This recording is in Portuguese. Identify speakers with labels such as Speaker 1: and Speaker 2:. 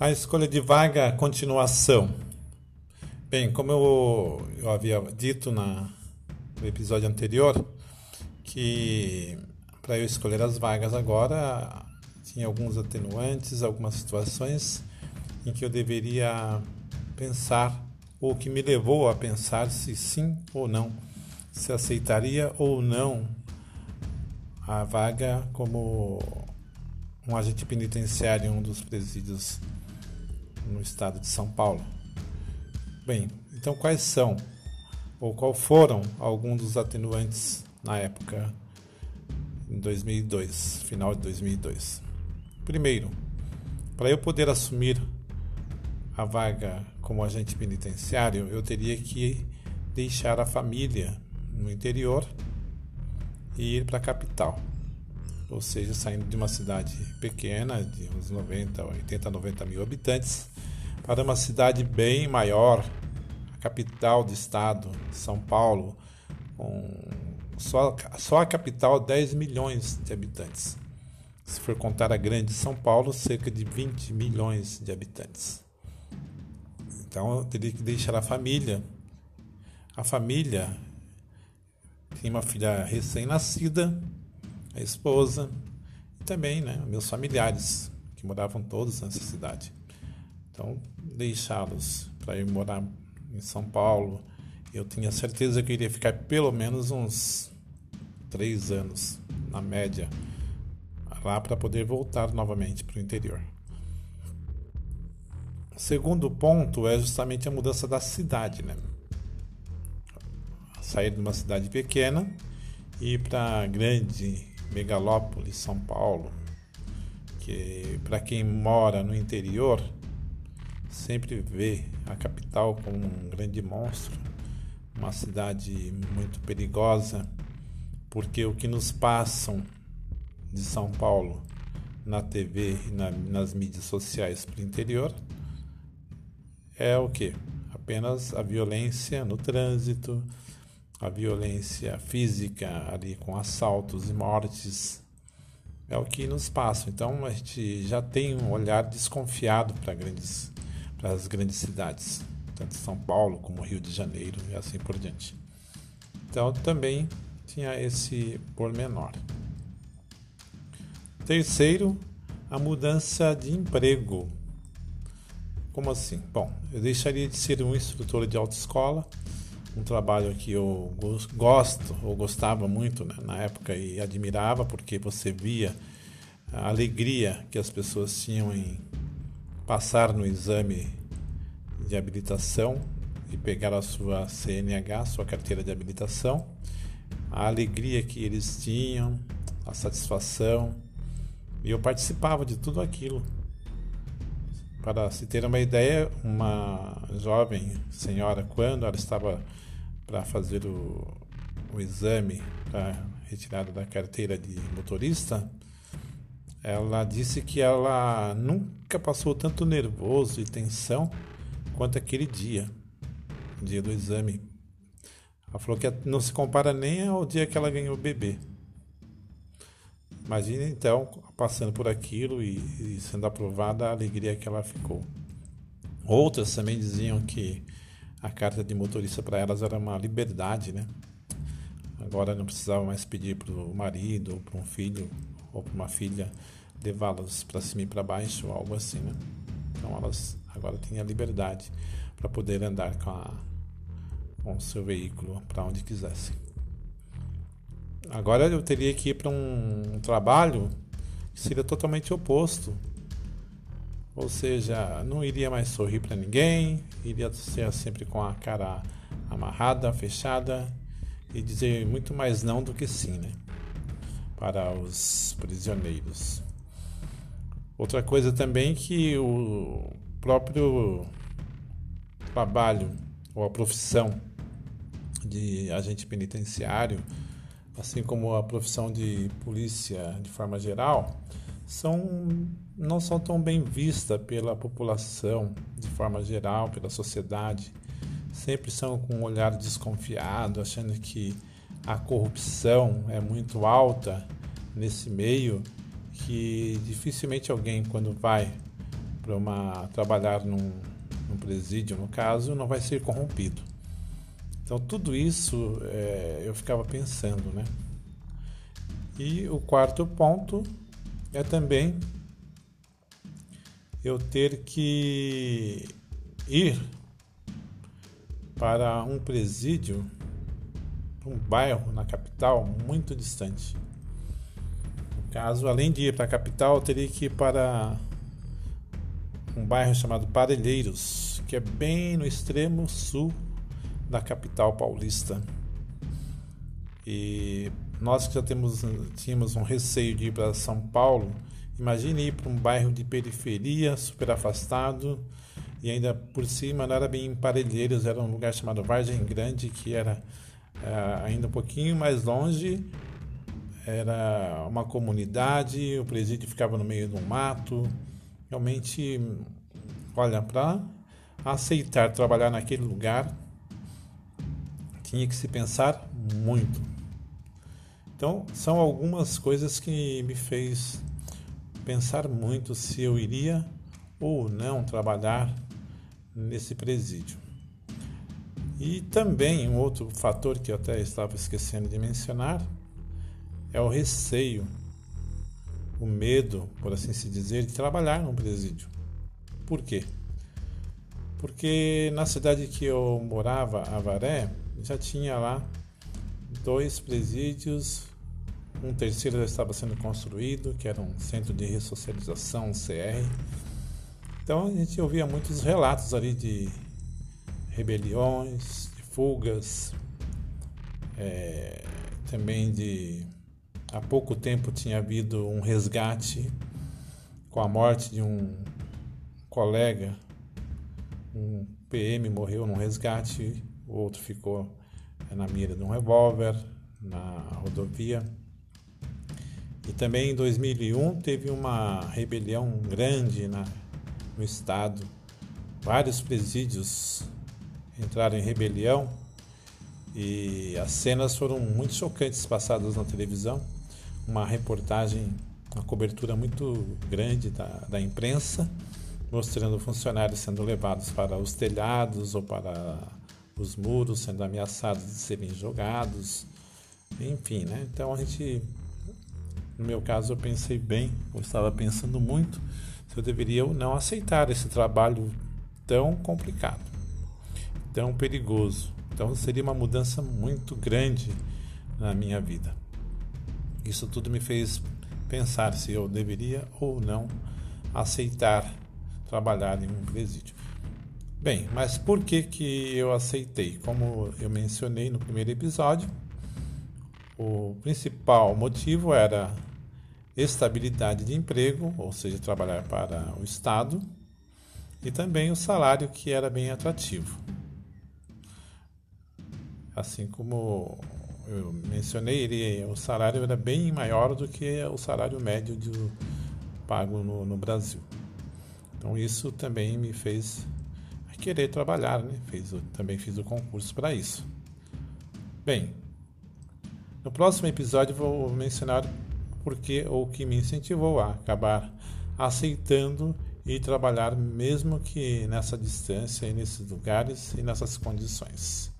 Speaker 1: A escolha de vaga continuação. Bem, como eu, eu havia dito na, no episódio anterior, que para eu escolher as vagas agora tinha alguns atenuantes, algumas situações em que eu deveria pensar, ou que me levou a pensar se sim ou não, se aceitaria ou não a vaga como um agente penitenciário em um dos presídios no estado de São Paulo. Bem, então quais são ou qual foram alguns dos atenuantes na época em 2002, final de 2002? Primeiro, para eu poder assumir a vaga como agente penitenciário, eu teria que deixar a família no interior e ir para a capital. Ou seja, saindo de uma cidade pequena, de uns 90, 80, 90 mil habitantes, para uma cidade bem maior, a capital do estado, São Paulo, com só, só a capital 10 milhões de habitantes. Se for contar a grande São Paulo, cerca de 20 milhões de habitantes. Então eu teria que deixar a família. A família tem uma filha recém-nascida, a esposa e também né, meus familiares que moravam todos nessa cidade. Então, deixá-los para ir morar em São Paulo, eu tinha certeza que iria ficar pelo menos uns três anos, na média, lá para poder voltar novamente para o interior. O segundo ponto é justamente a mudança da cidade, né? Sair de uma cidade pequena e ir para grande megalópole, São Paulo, que para quem mora no interior sempre vê a capital como um grande monstro, uma cidade muito perigosa, porque o que nos passam de São Paulo na TV e na, nas mídias sociais para o interior é o que? Apenas a violência no trânsito, a violência física ali com assaltos e mortes. É o que nos passa. Então a gente já tem um olhar desconfiado para grandes para as grandes cidades, tanto São Paulo como Rio de Janeiro e assim por diante. Então também tinha esse pormenor. Terceiro, a mudança de emprego. Como assim? Bom, eu deixaria de ser um instrutor de autoescola, um trabalho que eu gosto ou gostava muito né, na época e admirava, porque você via a alegria que as pessoas tinham em passar no exame de habilitação e pegar a sua CNH, sua carteira de habilitação, a alegria que eles tinham, a satisfação, e eu participava de tudo aquilo. Para se ter uma ideia, uma jovem senhora, quando ela estava para fazer o, o exame para retirada da carteira de motorista, ela disse que ela nunca passou tanto nervoso e tensão quanto aquele dia, o dia do exame. Ela falou que não se compara nem ao dia que ela ganhou o bebê. Imagine então, passando por aquilo e, e sendo aprovada, a alegria que ela ficou. Outras também diziam que a carta de motorista para elas era uma liberdade, né? Agora não precisava mais pedir para o marido ou para um filho ou para uma filha levá-las para cima e para baixo, algo assim, né? Então elas agora têm a liberdade para poder andar com, a, com o seu veículo para onde quisessem. Agora eu teria que ir para um, um trabalho que seria totalmente oposto. Ou seja, não iria mais sorrir para ninguém, iria ser sempre com a cara amarrada, fechada e dizer muito mais não do que sim, né? Para os prisioneiros. Outra coisa também que o próprio trabalho ou a profissão de agente penitenciário, assim como a profissão de polícia de forma geral, são não são tão bem vistas pela população de forma geral, pela sociedade. Sempre são com um olhar desconfiado, achando que a corrupção é muito alta nesse meio que dificilmente alguém, quando vai para uma trabalhar num, num, presídio, no caso, não vai ser corrompido. Então tudo isso é, eu ficava pensando, né? E o quarto ponto é também eu ter que ir para um presídio, um bairro na capital muito distante. No caso, além de ir para a capital, eu teria que ir para um bairro chamado Parelheiros, que é bem no extremo sul da capital paulista. E nós que já temos, tínhamos um receio de ir para São Paulo, imagine ir para um bairro de periferia, super afastado, e ainda por cima não era bem em Parelheiros, era um lugar chamado Vargem Grande, que era uh, ainda um pouquinho mais longe, era uma comunidade, o presídio ficava no meio de um mato. Realmente, olha, para aceitar trabalhar naquele lugar, tinha que se pensar muito. Então, são algumas coisas que me fez pensar muito se eu iria ou não trabalhar nesse presídio. E também um outro fator que eu até estava esquecendo de mencionar é o receio, o medo, por assim se dizer, de trabalhar num presídio. Por quê? Porque na cidade que eu morava, Avaré, já tinha lá dois presídios, um terceiro já estava sendo construído, que era um centro de ressocialização, um CR, então a gente ouvia muitos relatos ali de rebeliões, de fugas, é, também de há pouco tempo tinha havido um resgate com a morte de um colega, um PM morreu num resgate, o outro ficou na mira de um revólver na rodovia. E também em 2001 teve uma rebelião grande na no estado. Vários presídios entraram em rebelião e as cenas foram muito chocantes passadas na televisão. Uma reportagem, uma cobertura muito grande da, da imprensa, mostrando funcionários sendo levados para os telhados ou para os muros, sendo ameaçados de serem jogados. Enfim, né? Então a gente, no meu caso, eu pensei bem, eu estava pensando muito eu deveria ou não aceitar esse trabalho tão complicado, tão perigoso. Então seria uma mudança muito grande na minha vida. Isso tudo me fez pensar se eu deveria ou não aceitar trabalhar em um presídio. Bem, mas por que que eu aceitei? Como eu mencionei no primeiro episódio, o principal motivo era estabilidade de emprego, ou seja, trabalhar para o Estado, e também o salário que era bem atrativo. Assim como eu mencionei, ele, o salário era bem maior do que o salário médio pago no, no Brasil. Então isso também me fez querer trabalhar, né? Também fiz o concurso para isso. Bem, no próximo episódio vou mencionar porque ou que me incentivou a acabar aceitando e trabalhar mesmo que nessa distância e nesses lugares e nessas condições.